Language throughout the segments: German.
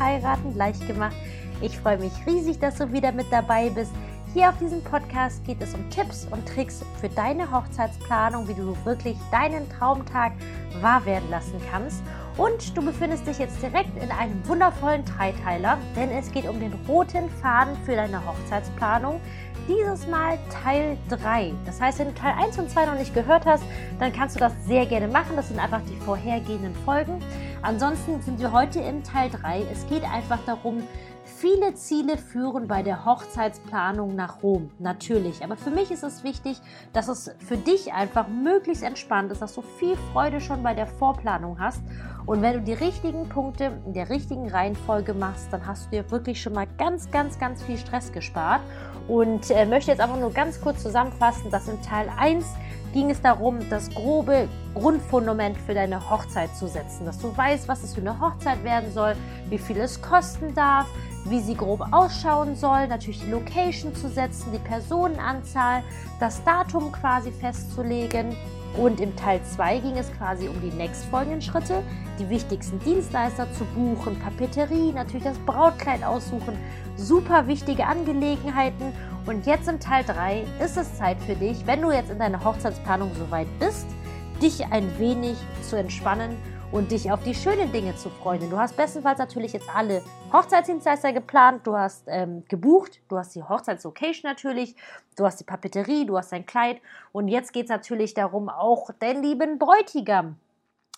Heiraten leicht gemacht. Ich freue mich riesig, dass du wieder mit dabei bist. Hier auf diesem Podcast geht es um Tipps und Tricks für deine Hochzeitsplanung, wie du wirklich deinen Traumtag wahr werden lassen kannst. Und du befindest dich jetzt direkt in einem wundervollen Dreiteiler, denn es geht um den roten Faden für deine Hochzeitsplanung dieses Mal Teil 3. Das heißt, wenn du Teil 1 und 2 noch nicht gehört hast, dann kannst du das sehr gerne machen. Das sind einfach die vorhergehenden Folgen. Ansonsten sind wir heute im Teil 3. Es geht einfach darum, Viele Ziele führen bei der Hochzeitsplanung nach Rom, natürlich. Aber für mich ist es wichtig, dass es für dich einfach möglichst entspannt ist, dass du viel Freude schon bei der Vorplanung hast. Und wenn du die richtigen Punkte in der richtigen Reihenfolge machst, dann hast du dir wirklich schon mal ganz, ganz, ganz viel Stress gespart. Und äh, möchte jetzt einfach nur ganz kurz zusammenfassen, dass in Teil 1 ging es darum, das grobe Grundfundament für deine Hochzeit zu setzen, dass du weißt, was es für eine Hochzeit werden soll, wie viel es kosten darf, wie sie grob ausschauen soll, natürlich die Location zu setzen, die Personenanzahl, das Datum quasi festzulegen. Und im Teil 2 ging es quasi um die nächstfolgenden Schritte, die wichtigsten Dienstleister zu buchen, Papeterie, natürlich das Brautkleid aussuchen, super wichtige Angelegenheiten. Und jetzt im Teil 3 ist es Zeit für dich, wenn du jetzt in deiner Hochzeitsplanung soweit bist, dich ein wenig zu entspannen und dich auf die schönen Dinge zu freuen. Du hast bestenfalls natürlich jetzt alle Hochzeitsdienstleister geplant, du hast ähm, gebucht, du hast die Hochzeitslocation natürlich, du hast die Papeterie, du hast dein Kleid. Und jetzt geht es natürlich darum, auch den lieben Bräutigam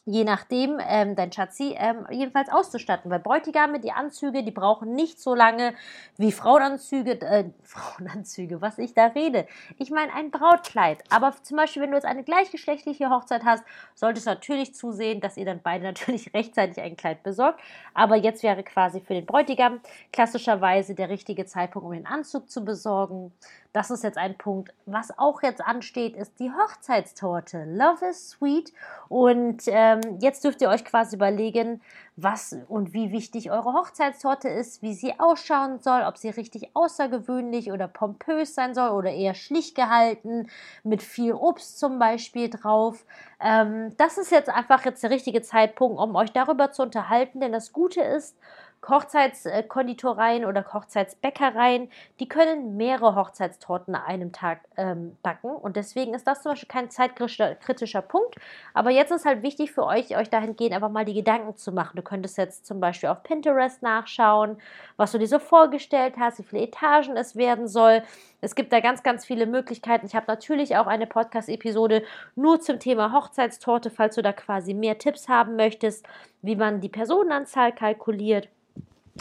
je nachdem ähm, dein Schatzi ähm, jedenfalls auszustatten. Weil Bräutigame, die Anzüge, die brauchen nicht so lange wie Frauenanzüge, äh, Frauenanzüge, was ich da rede. Ich meine ein Brautkleid. Aber zum Beispiel, wenn du jetzt eine gleichgeschlechtliche Hochzeit hast, solltest du natürlich zusehen, dass ihr dann beide natürlich rechtzeitig ein Kleid besorgt. Aber jetzt wäre quasi für den Bräutigam klassischerweise der richtige Zeitpunkt, um den Anzug zu besorgen. Das ist jetzt ein Punkt. Was auch jetzt ansteht, ist die Hochzeitstorte. Love is sweet. Und ähm, jetzt dürft ihr euch quasi überlegen, was und wie wichtig eure Hochzeitstorte ist, wie sie ausschauen soll, ob sie richtig außergewöhnlich oder pompös sein soll oder eher schlicht gehalten, mit viel Obst zum Beispiel drauf. Ähm, das ist jetzt einfach jetzt der richtige Zeitpunkt, um euch darüber zu unterhalten, denn das Gute ist, Hochzeitskonditoreien oder Hochzeitsbäckereien, die können mehrere Hochzeitstorten an einem Tag ähm, backen. Und deswegen ist das zum Beispiel kein zeitkritischer Punkt. Aber jetzt ist halt wichtig für euch, euch dahingehend einfach mal die Gedanken zu machen. Du könntest jetzt zum Beispiel auf Pinterest nachschauen, was du dir so vorgestellt hast, wie viele Etagen es werden soll. Es gibt da ganz, ganz viele Möglichkeiten. Ich habe natürlich auch eine Podcast-Episode nur zum Thema Hochzeitstorte, falls du da quasi mehr Tipps haben möchtest, wie man die Personenanzahl kalkuliert.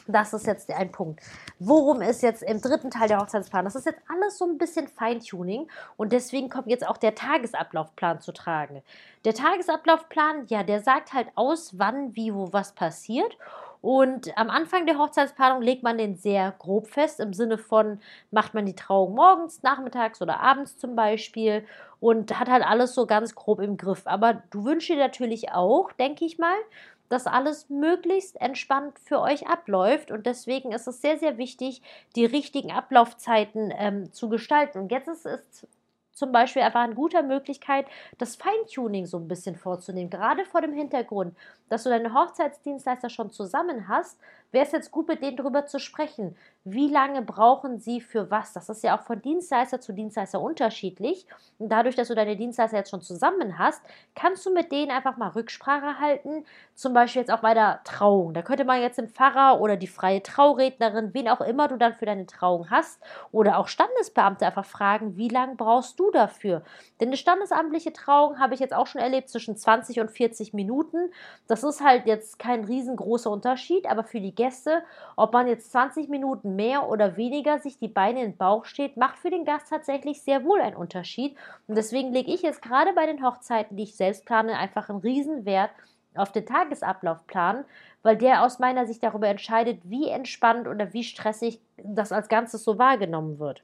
Das ist jetzt ein Punkt. Worum ist jetzt im dritten Teil der Hochzeitsplan? Das ist jetzt alles so ein bisschen Feintuning und deswegen kommt jetzt auch der Tagesablaufplan zu tragen. Der Tagesablaufplan, ja, der sagt halt aus, wann, wie, wo was passiert. Und am Anfang der Hochzeitsplanung legt man den sehr grob fest, im Sinne von, macht man die Trauung morgens, nachmittags oder abends zum Beispiel und hat halt alles so ganz grob im Griff. Aber du wünschst dir natürlich auch, denke ich mal, dass alles möglichst entspannt für euch abläuft. Und deswegen ist es sehr, sehr wichtig, die richtigen Ablaufzeiten ähm, zu gestalten. Und jetzt ist es zum Beispiel einfach eine gute Möglichkeit, das Feintuning so ein bisschen vorzunehmen. Gerade vor dem Hintergrund, dass du deine Hochzeitsdienstleister schon zusammen hast, wäre es jetzt gut, mit denen darüber zu sprechen. Wie lange brauchen sie für was? Das ist ja auch von Dienstleister zu Dienstleister unterschiedlich. Und dadurch, dass du deine Dienstleister jetzt schon zusammen hast, kannst du mit denen einfach mal Rücksprache halten. Zum Beispiel jetzt auch bei der Trauung. Da könnte man jetzt den Pfarrer oder die freie Traurednerin, wen auch immer du dann für deine Trauung hast, oder auch Standesbeamte einfach fragen, wie lange brauchst du dafür? Denn eine standesamtliche Trauung habe ich jetzt auch schon erlebt zwischen 20 und 40 Minuten. Das ist halt jetzt kein riesengroßer Unterschied, aber für die Gäste, ob man jetzt 20 Minuten mehr oder weniger sich die Beine in den Bauch steht, macht für den Gast tatsächlich sehr wohl einen Unterschied. Und deswegen lege ich jetzt gerade bei den Hochzeiten, die ich selbst plane, einfach einen Riesenwert auf den Tagesablaufplan, weil der aus meiner Sicht darüber entscheidet, wie entspannt oder wie stressig das als Ganzes so wahrgenommen wird.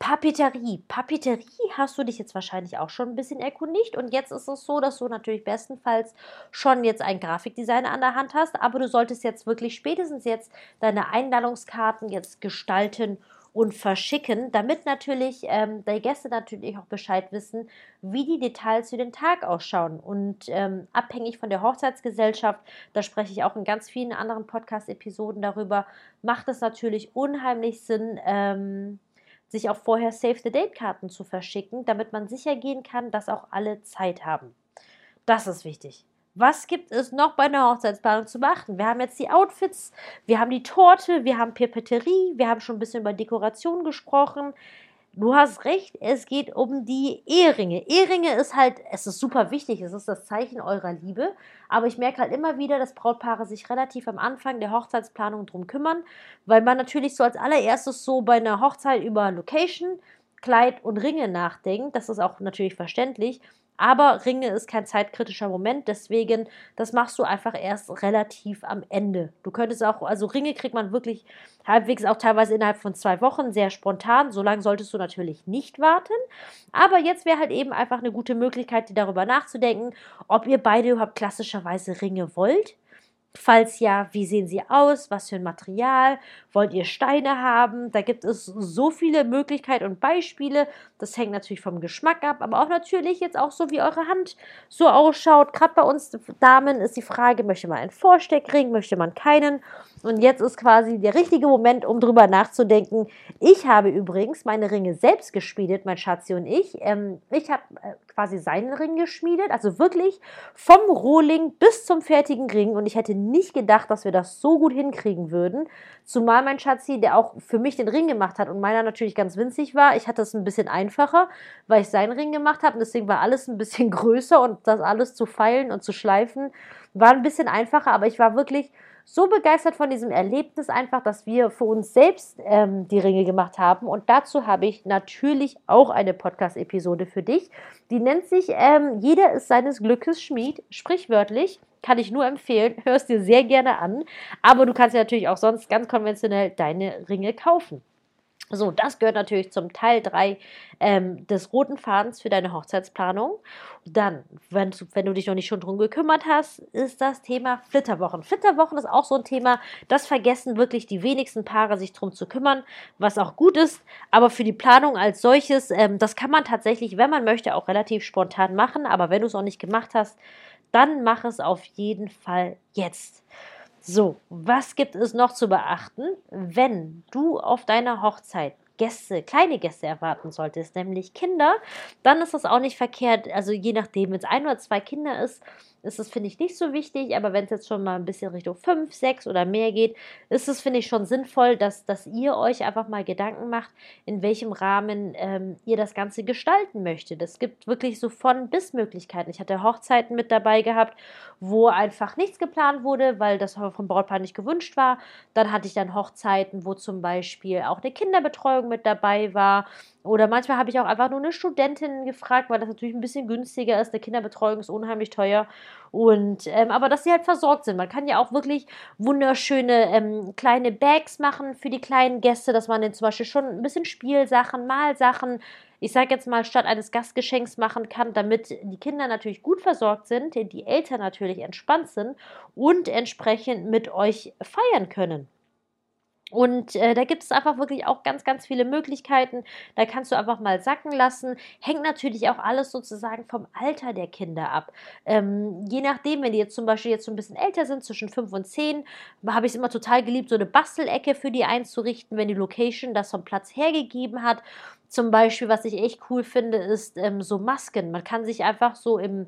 Papeterie. Papeterie hast du dich jetzt wahrscheinlich auch schon ein bisschen erkundigt und jetzt ist es so, dass du natürlich bestenfalls schon jetzt einen Grafikdesigner an der Hand hast, aber du solltest jetzt wirklich spätestens jetzt deine Einladungskarten jetzt gestalten und verschicken, damit natürlich ähm, die Gäste natürlich auch Bescheid wissen, wie die Details für den Tag ausschauen. Und ähm, abhängig von der Hochzeitsgesellschaft, da spreche ich auch in ganz vielen anderen Podcast-Episoden darüber, macht es natürlich unheimlich Sinn, ähm, sich auch vorher Save-the-Date-Karten zu verschicken, damit man sicher gehen kann, dass auch alle Zeit haben. Das ist wichtig. Was gibt es noch bei einer Hochzeitsplanung zu beachten? Wir haben jetzt die Outfits, wir haben die Torte, wir haben Papeterie, wir haben schon ein bisschen über Dekoration gesprochen. Du hast recht, es geht um die Eheringe. Eheringe ist halt, es ist super wichtig, es ist das Zeichen eurer Liebe. Aber ich merke halt immer wieder, dass Brautpaare sich relativ am Anfang der Hochzeitsplanung drum kümmern, weil man natürlich so als allererstes so bei einer Hochzeit über Location, Kleid und Ringe nachdenkt. Das ist auch natürlich verständlich. Aber Ringe ist kein zeitkritischer Moment, deswegen, das machst du einfach erst relativ am Ende. Du könntest auch, also Ringe kriegt man wirklich halbwegs auch teilweise innerhalb von zwei Wochen, sehr spontan. So lange solltest du natürlich nicht warten. Aber jetzt wäre halt eben einfach eine gute Möglichkeit, dir darüber nachzudenken, ob ihr beide überhaupt klassischerweise Ringe wollt. Falls ja, wie sehen sie aus? Was für ein Material? Wollt ihr Steine haben? Da gibt es so viele Möglichkeiten und Beispiele. Das hängt natürlich vom Geschmack ab, aber auch natürlich jetzt auch so, wie eure Hand so ausschaut. Gerade bei uns Damen ist die Frage, möchte man einen Vorsteckring, möchte man keinen? Und jetzt ist quasi der richtige Moment, um drüber nachzudenken. Ich habe übrigens meine Ringe selbst geschmiedet, mein Schatzi und ich. Ähm, ich habe äh, quasi seinen Ring geschmiedet, also wirklich vom Rohling bis zum fertigen Ring. Und ich hätte nicht gedacht, dass wir das so gut hinkriegen würden. Zumal mein Schatzi, der auch für mich den Ring gemacht hat und meiner natürlich ganz winzig war. Ich hatte es ein bisschen einfacher, weil ich seinen Ring gemacht habe. Und deswegen war alles ein bisschen größer und das alles zu feilen und zu schleifen war ein bisschen einfacher. Aber ich war wirklich so begeistert von diesem Erlebnis einfach, dass wir für uns selbst ähm, die Ringe gemacht haben. Und dazu habe ich natürlich auch eine Podcast-Episode für dich. Die nennt sich ähm, Jeder ist seines Glückes Schmied, sprichwörtlich. Kann ich nur empfehlen. Hörst dir sehr gerne an. Aber du kannst ja natürlich auch sonst ganz konventionell deine Ringe kaufen. So, das gehört natürlich zum Teil 3 ähm, des roten Fadens für deine Hochzeitsplanung. Dann, wenn, wenn du dich noch nicht schon drum gekümmert hast, ist das Thema Flitterwochen. Flitterwochen ist auch so ein Thema, das vergessen wirklich die wenigsten Paare, sich drum zu kümmern, was auch gut ist. Aber für die Planung als solches, ähm, das kann man tatsächlich, wenn man möchte, auch relativ spontan machen. Aber wenn du es noch nicht gemacht hast, dann mach es auf jeden Fall jetzt. So, was gibt es noch zu beachten, wenn du auf deiner Hochzeit Gäste, kleine Gäste erwarten solltest, nämlich Kinder, dann ist das auch nicht verkehrt. Also je nachdem, wenn es ein oder zwei Kinder ist, ist es, finde ich, nicht so wichtig. Aber wenn es jetzt schon mal ein bisschen Richtung fünf, sechs oder mehr geht, ist es, finde ich, schon sinnvoll, dass, dass ihr euch einfach mal Gedanken macht, in welchem Rahmen ähm, ihr das Ganze gestalten möchtet. Es gibt wirklich so von bis Möglichkeiten. Ich hatte Hochzeiten mit dabei gehabt, wo einfach nichts geplant wurde, weil das vom Brautpaar nicht gewünscht war. Dann hatte ich dann Hochzeiten, wo zum Beispiel auch eine Kinderbetreuung mit dabei war. Oder manchmal habe ich auch einfach nur eine Studentin gefragt, weil das natürlich ein bisschen günstiger ist. Eine Kinderbetreuung ist unheimlich teuer. Und ähm, aber dass sie halt versorgt sind. Man kann ja auch wirklich wunderschöne ähm, kleine Bags machen für die kleinen Gäste, dass man den zum Beispiel schon ein bisschen Spielsachen, Malsachen, ich sage jetzt mal, statt eines Gastgeschenks machen kann, damit die Kinder natürlich gut versorgt sind, die Eltern natürlich entspannt sind und entsprechend mit euch feiern können. Und äh, da gibt es einfach wirklich auch ganz, ganz viele Möglichkeiten. Da kannst du einfach mal sacken lassen. Hängt natürlich auch alles sozusagen vom Alter der Kinder ab. Ähm, je nachdem, wenn die jetzt zum Beispiel jetzt so ein bisschen älter sind, zwischen 5 und 10, habe ich es immer total geliebt, so eine Bastelecke für die einzurichten, wenn die Location das vom Platz hergegeben hat. Zum Beispiel, was ich echt cool finde, ist ähm, so Masken. Man kann sich einfach so im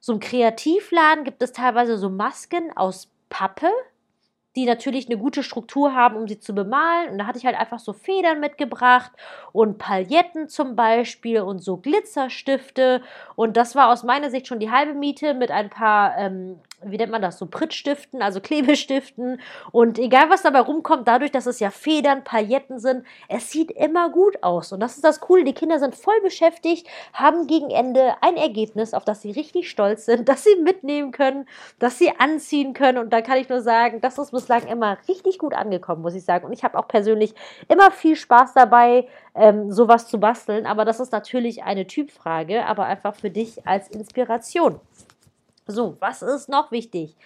so im Kreativladen gibt es teilweise so Masken aus Pappe, die natürlich eine gute Struktur haben, um sie zu bemalen. Und da hatte ich halt einfach so Federn mitgebracht und Pailletten zum Beispiel und so Glitzerstifte. Und das war aus meiner Sicht schon die halbe Miete mit ein paar ähm, wie nennt man das, so Prittstiften, also Klebestiften. Und egal, was dabei rumkommt, dadurch, dass es ja Federn, Pailletten sind, es sieht immer gut aus. Und das ist das Coole. Die Kinder sind voll beschäftigt, haben gegen Ende ein Ergebnis, auf das sie richtig stolz sind, das sie mitnehmen können, das sie anziehen können. Und da kann ich nur sagen, das ist bislang immer richtig gut angekommen, muss ich sagen. Und ich habe auch persönlich immer viel Spaß dabei, ähm, sowas zu basteln. Aber das ist natürlich eine Typfrage, aber einfach für dich als Inspiration. So, was ist noch wichtig?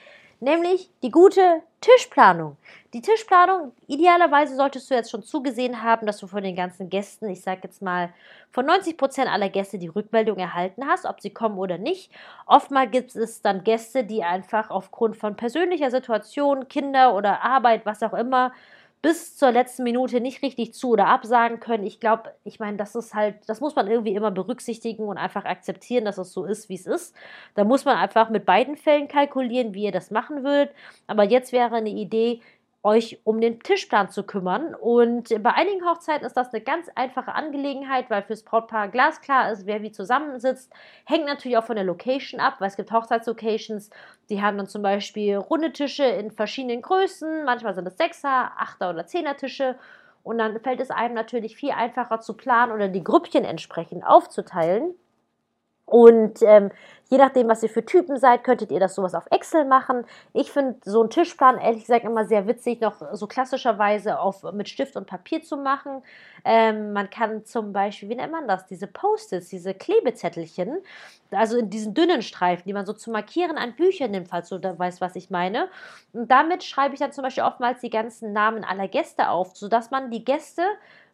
Nämlich die gute Tischplanung. Die Tischplanung, idealerweise solltest du jetzt schon zugesehen haben, dass du von den ganzen Gästen, ich sage jetzt mal, von 90 Prozent aller Gäste die Rückmeldung erhalten hast, ob sie kommen oder nicht. Oftmals gibt es dann Gäste, die einfach aufgrund von persönlicher Situation, Kinder oder Arbeit, was auch immer, bis zur letzten Minute nicht richtig zu oder absagen können. Ich glaube, ich meine, das ist halt, das muss man irgendwie immer berücksichtigen und einfach akzeptieren, dass es so ist, wie es ist. Da muss man einfach mit beiden Fällen kalkulieren, wie ihr das machen würdet. Aber jetzt wäre eine Idee, euch um den Tischplan zu kümmern. Und bei einigen Hochzeiten ist das eine ganz einfache Angelegenheit, weil fürs Brautpaar glasklar ist, wer wie zusammensitzt. Hängt natürlich auch von der Location ab, weil es gibt Hochzeitslocations, die haben dann zum Beispiel runde Tische in verschiedenen Größen. Manchmal sind es Sechser, Achter oder Zehner Tische. Und dann fällt es einem natürlich viel einfacher zu planen oder die Grüppchen entsprechend aufzuteilen. Und ähm, je nachdem, was ihr für Typen seid, könntet ihr das sowas auf Excel machen. Ich finde so einen Tischplan, ehrlich gesagt, immer sehr witzig, noch so klassischerweise auf, mit Stift und Papier zu machen. Ähm, man kann zum Beispiel, wie nennt man das, diese Post-its, diese Klebezettelchen, also in diesen dünnen Streifen, die man so zu markieren an Büchern nimmt, falls du da weißt, was ich meine. Und damit schreibe ich dann zum Beispiel oftmals die ganzen Namen aller Gäste auf, sodass man die Gäste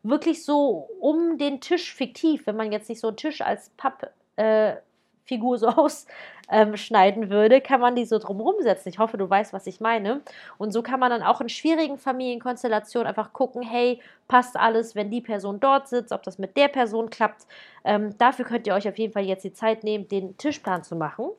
wirklich so um den Tisch fiktiv, wenn man jetzt nicht so einen Tisch als Papp äh, Figur so ausschneiden ähm, würde, kann man die so drumherum setzen. Ich hoffe, du weißt, was ich meine. Und so kann man dann auch in schwierigen Familienkonstellationen einfach gucken, hey, passt alles, wenn die Person dort sitzt, ob das mit der Person klappt. Ähm, dafür könnt ihr euch auf jeden Fall jetzt die Zeit nehmen, den Tischplan zu machen.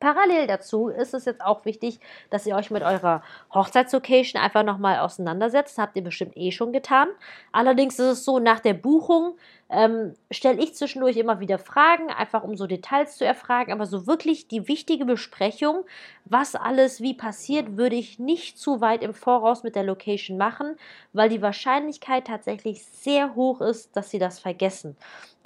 Parallel dazu ist es jetzt auch wichtig, dass ihr euch mit eurer Hochzeitslocation einfach nochmal auseinandersetzt. Das habt ihr bestimmt eh schon getan. Allerdings ist es so, nach der Buchung ähm, stelle ich zwischendurch immer wieder Fragen, einfach um so Details zu erfragen. Aber so wirklich die wichtige Besprechung, was alles wie passiert, würde ich nicht zu weit im Voraus mit der Location machen, weil die Wahrscheinlichkeit tatsächlich sehr hoch ist, dass sie das vergessen.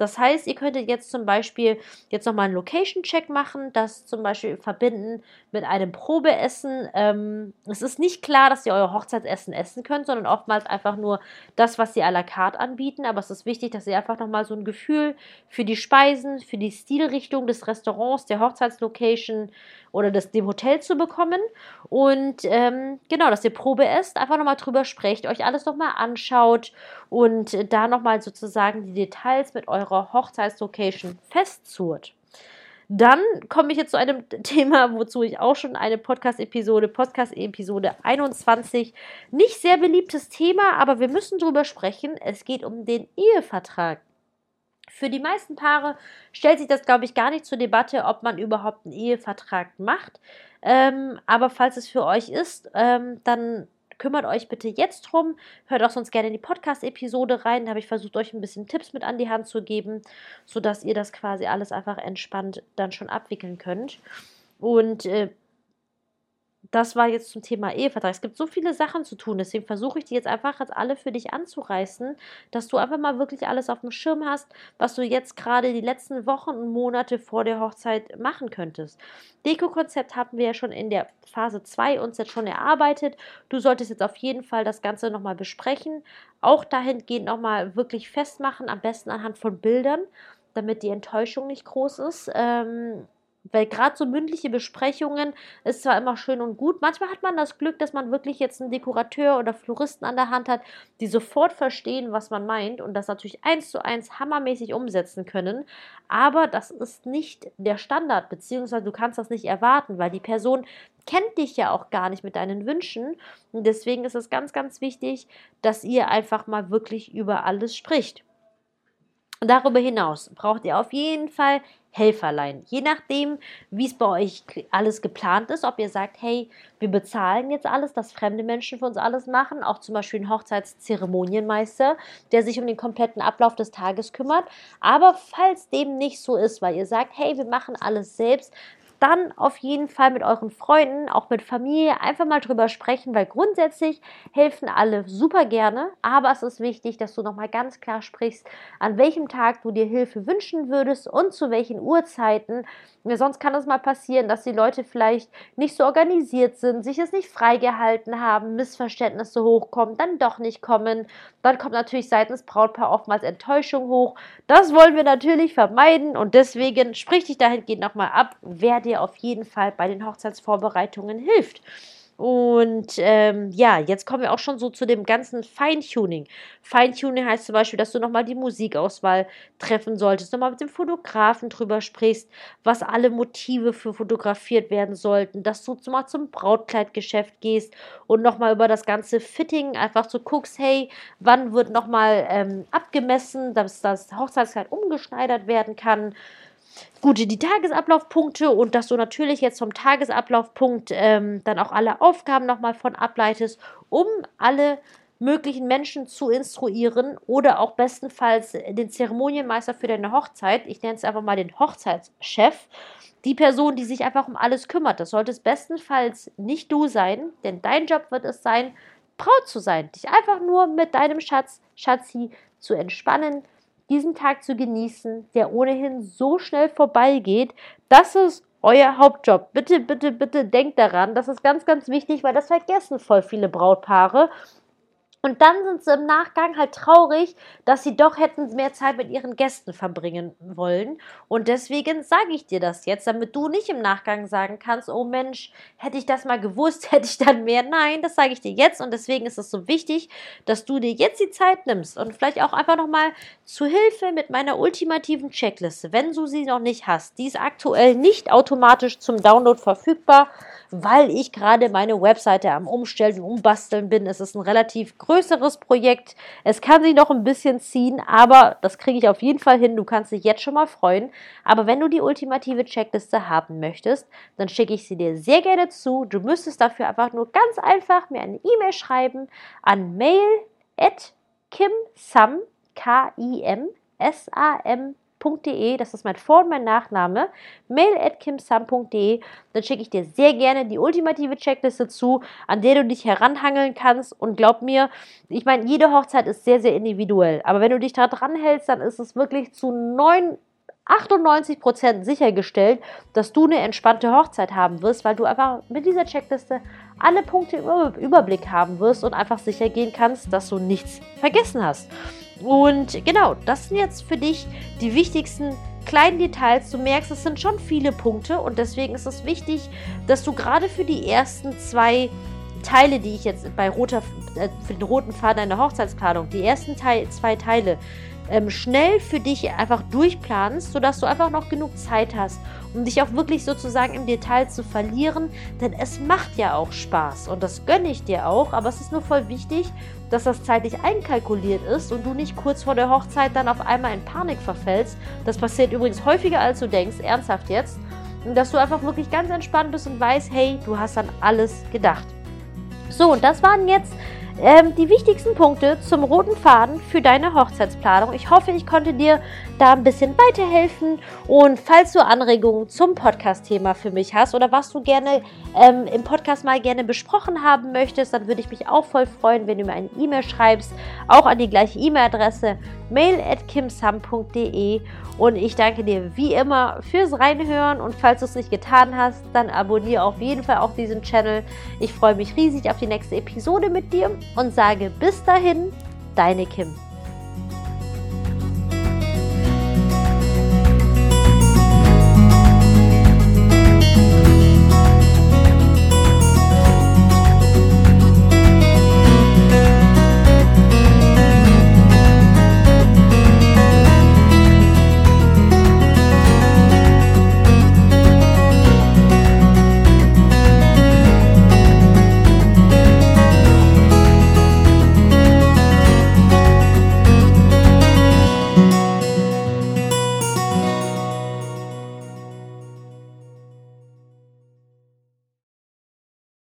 Das heißt, ihr könntet jetzt zum Beispiel jetzt nochmal einen Location-Check machen, das zum Beispiel verbinden mit einem Probeessen. Ähm, es ist nicht klar, dass ihr euer Hochzeitsessen essen könnt, sondern oftmals einfach nur das, was sie à la carte anbieten. Aber es ist wichtig, dass ihr einfach einfach nochmal so ein Gefühl für die Speisen, für die Stilrichtung des Restaurants, der Hochzeitslocation oder des, dem Hotel zu bekommen. Und ähm, genau, dass ihr Probe esst, einfach nochmal drüber sprecht, euch alles nochmal anschaut und da nochmal sozusagen die Details mit eurer Hochzeitslocation festzurrt. Dann komme ich jetzt zu einem Thema, wozu ich auch schon eine Podcast-Episode, Podcast-Episode 21, nicht sehr beliebtes Thema, aber wir müssen drüber sprechen. Es geht um den Ehevertrag. Für die meisten Paare stellt sich das, glaube ich, gar nicht zur Debatte, ob man überhaupt einen Ehevertrag macht. Ähm, aber falls es für euch ist, ähm, dann kümmert euch bitte jetzt drum. Hört auch sonst gerne in die Podcast-Episode rein. Da habe ich versucht, euch ein bisschen Tipps mit an die Hand zu geben, sodass ihr das quasi alles einfach entspannt dann schon abwickeln könnt. Und äh, das war jetzt zum Thema Ehevertrag. Es gibt so viele Sachen zu tun, deswegen versuche ich die jetzt einfach jetzt alle für dich anzureißen, dass du einfach mal wirklich alles auf dem Schirm hast, was du jetzt gerade die letzten Wochen und Monate vor der Hochzeit machen könntest. Deko-Konzept haben wir ja schon in der Phase 2 uns jetzt schon erarbeitet. Du solltest jetzt auf jeden Fall das Ganze nochmal besprechen. Auch dahingehend nochmal wirklich festmachen, am besten anhand von Bildern, damit die Enttäuschung nicht groß ist. Ähm, weil gerade so mündliche Besprechungen ist zwar immer schön und gut, manchmal hat man das Glück, dass man wirklich jetzt einen Dekorateur oder Floristen an der Hand hat, die sofort verstehen, was man meint und das natürlich eins zu eins hammermäßig umsetzen können. Aber das ist nicht der Standard, beziehungsweise du kannst das nicht erwarten, weil die Person kennt dich ja auch gar nicht mit deinen Wünschen. Und deswegen ist es ganz, ganz wichtig, dass ihr einfach mal wirklich über alles spricht. Darüber hinaus braucht ihr auf jeden Fall Helferlein. Je nachdem, wie es bei euch alles geplant ist, ob ihr sagt, hey, wir bezahlen jetzt alles, dass fremde Menschen für uns alles machen, auch zum Beispiel ein Hochzeitszeremonienmeister, der sich um den kompletten Ablauf des Tages kümmert. Aber falls dem nicht so ist, weil ihr sagt, hey, wir machen alles selbst, dann auf jeden Fall mit euren Freunden, auch mit Familie, einfach mal drüber sprechen, weil grundsätzlich helfen alle super gerne, aber es ist wichtig, dass du nochmal ganz klar sprichst, an welchem Tag du dir Hilfe wünschen würdest und zu welchen Uhrzeiten. Sonst kann es mal passieren, dass die Leute vielleicht nicht so organisiert sind, sich es nicht freigehalten haben, Missverständnisse hochkommen, dann doch nicht kommen. Dann kommt natürlich seitens Brautpaar oftmals Enttäuschung hoch. Das wollen wir natürlich vermeiden und deswegen sprich dich dahingehend nochmal ab, wer dir dir auf jeden Fall bei den Hochzeitsvorbereitungen hilft. Und ähm, ja, jetzt kommen wir auch schon so zu dem ganzen Feintuning. Feintuning heißt zum Beispiel, dass du nochmal die Musikauswahl treffen solltest, nochmal mit dem Fotografen drüber sprichst, was alle Motive für fotografiert werden sollten, dass du mal zum Brautkleidgeschäft gehst und nochmal über das ganze Fitting einfach so guckst, hey, wann wird nochmal ähm, abgemessen, dass das Hochzeitskleid umgeschneidert werden kann gut, die Tagesablaufpunkte und dass du natürlich jetzt vom Tagesablaufpunkt ähm, dann auch alle Aufgaben nochmal von ableitest, um alle möglichen Menschen zu instruieren oder auch bestenfalls den Zeremonienmeister für deine Hochzeit, ich nenne es einfach mal den Hochzeitschef, die Person, die sich einfach um alles kümmert. Das sollte es bestenfalls nicht du sein, denn dein Job wird es sein, Braut zu sein, dich einfach nur mit deinem Schatz, Schatzi zu entspannen, diesen Tag zu genießen, der ohnehin so schnell vorbeigeht. Das ist euer Hauptjob. Bitte, bitte, bitte denkt daran. Das ist ganz, ganz wichtig, weil das vergessen voll viele Brautpaare. Und dann sind sie im Nachgang halt traurig, dass sie doch hätten mehr Zeit mit ihren Gästen verbringen wollen. Und deswegen sage ich dir das jetzt, damit du nicht im Nachgang sagen kannst, oh Mensch, hätte ich das mal gewusst, hätte ich dann mehr. Nein, das sage ich dir jetzt. Und deswegen ist es so wichtig, dass du dir jetzt die Zeit nimmst und vielleicht auch einfach nochmal zu Hilfe mit meiner ultimativen Checkliste, wenn du sie noch nicht hast. Die ist aktuell nicht automatisch zum Download verfügbar weil ich gerade meine Webseite am Umstellen Umbasteln bin. Es ist ein relativ größeres Projekt. Es kann sich noch ein bisschen ziehen, aber das kriege ich auf jeden Fall hin. Du kannst dich jetzt schon mal freuen. Aber wenn du die ultimative Checkliste haben möchtest, dann schicke ich sie dir sehr gerne zu. Du müsstest dafür einfach nur ganz einfach mir eine E-Mail schreiben an mail at kimsam, K-I-M, S-A-M kimsam.de, das ist mein Vor- und mein Nachname, mail at kimsam.de, dann schicke ich dir sehr gerne die ultimative Checkliste zu, an der du dich heranhangeln kannst. Und glaub mir, ich meine, jede Hochzeit ist sehr, sehr individuell, aber wenn du dich da dran hältst, dann ist es wirklich zu 9 98% sichergestellt, dass du eine entspannte Hochzeit haben wirst, weil du einfach mit dieser Checkliste alle Punkte im Überblick haben wirst und einfach sicher gehen kannst, dass du nichts vergessen hast. Und genau, das sind jetzt für dich die wichtigsten kleinen Details. Du merkst, es sind schon viele Punkte und deswegen ist es wichtig, dass du gerade für die ersten zwei Teile, die ich jetzt bei roter, äh, für den roten Faden einer Hochzeitsplanung, die ersten Teil, zwei Teile, ähm, schnell für dich einfach durchplanst, sodass du einfach noch genug Zeit hast, um dich auch wirklich sozusagen im Detail zu verlieren. Denn es macht ja auch Spaß und das gönne ich dir auch, aber es ist nur voll wichtig, dass das zeitlich einkalkuliert ist und du nicht kurz vor der Hochzeit dann auf einmal in Panik verfällst. Das passiert übrigens häufiger als du denkst, ernsthaft jetzt. Und dass du einfach wirklich ganz entspannt bist und weißt, hey, du hast an alles gedacht. So, und das waren jetzt ähm, die wichtigsten Punkte zum roten Faden für deine Hochzeitsplanung. Ich hoffe, ich konnte dir da ein bisschen weiterhelfen. Und falls du Anregungen zum Podcast-Thema für mich hast oder was du gerne ähm, im Podcast mal gerne besprochen haben möchtest, dann würde ich mich auch voll freuen, wenn du mir eine E-Mail schreibst, auch an die gleiche E-Mail-Adresse mail at kimsam.de. Und ich danke dir wie immer fürs Reinhören und falls du es nicht getan hast, dann abonniere auf jeden Fall auch diesen Channel. Ich freue mich riesig auf die nächste Episode mit dir und sage bis dahin, deine Kim.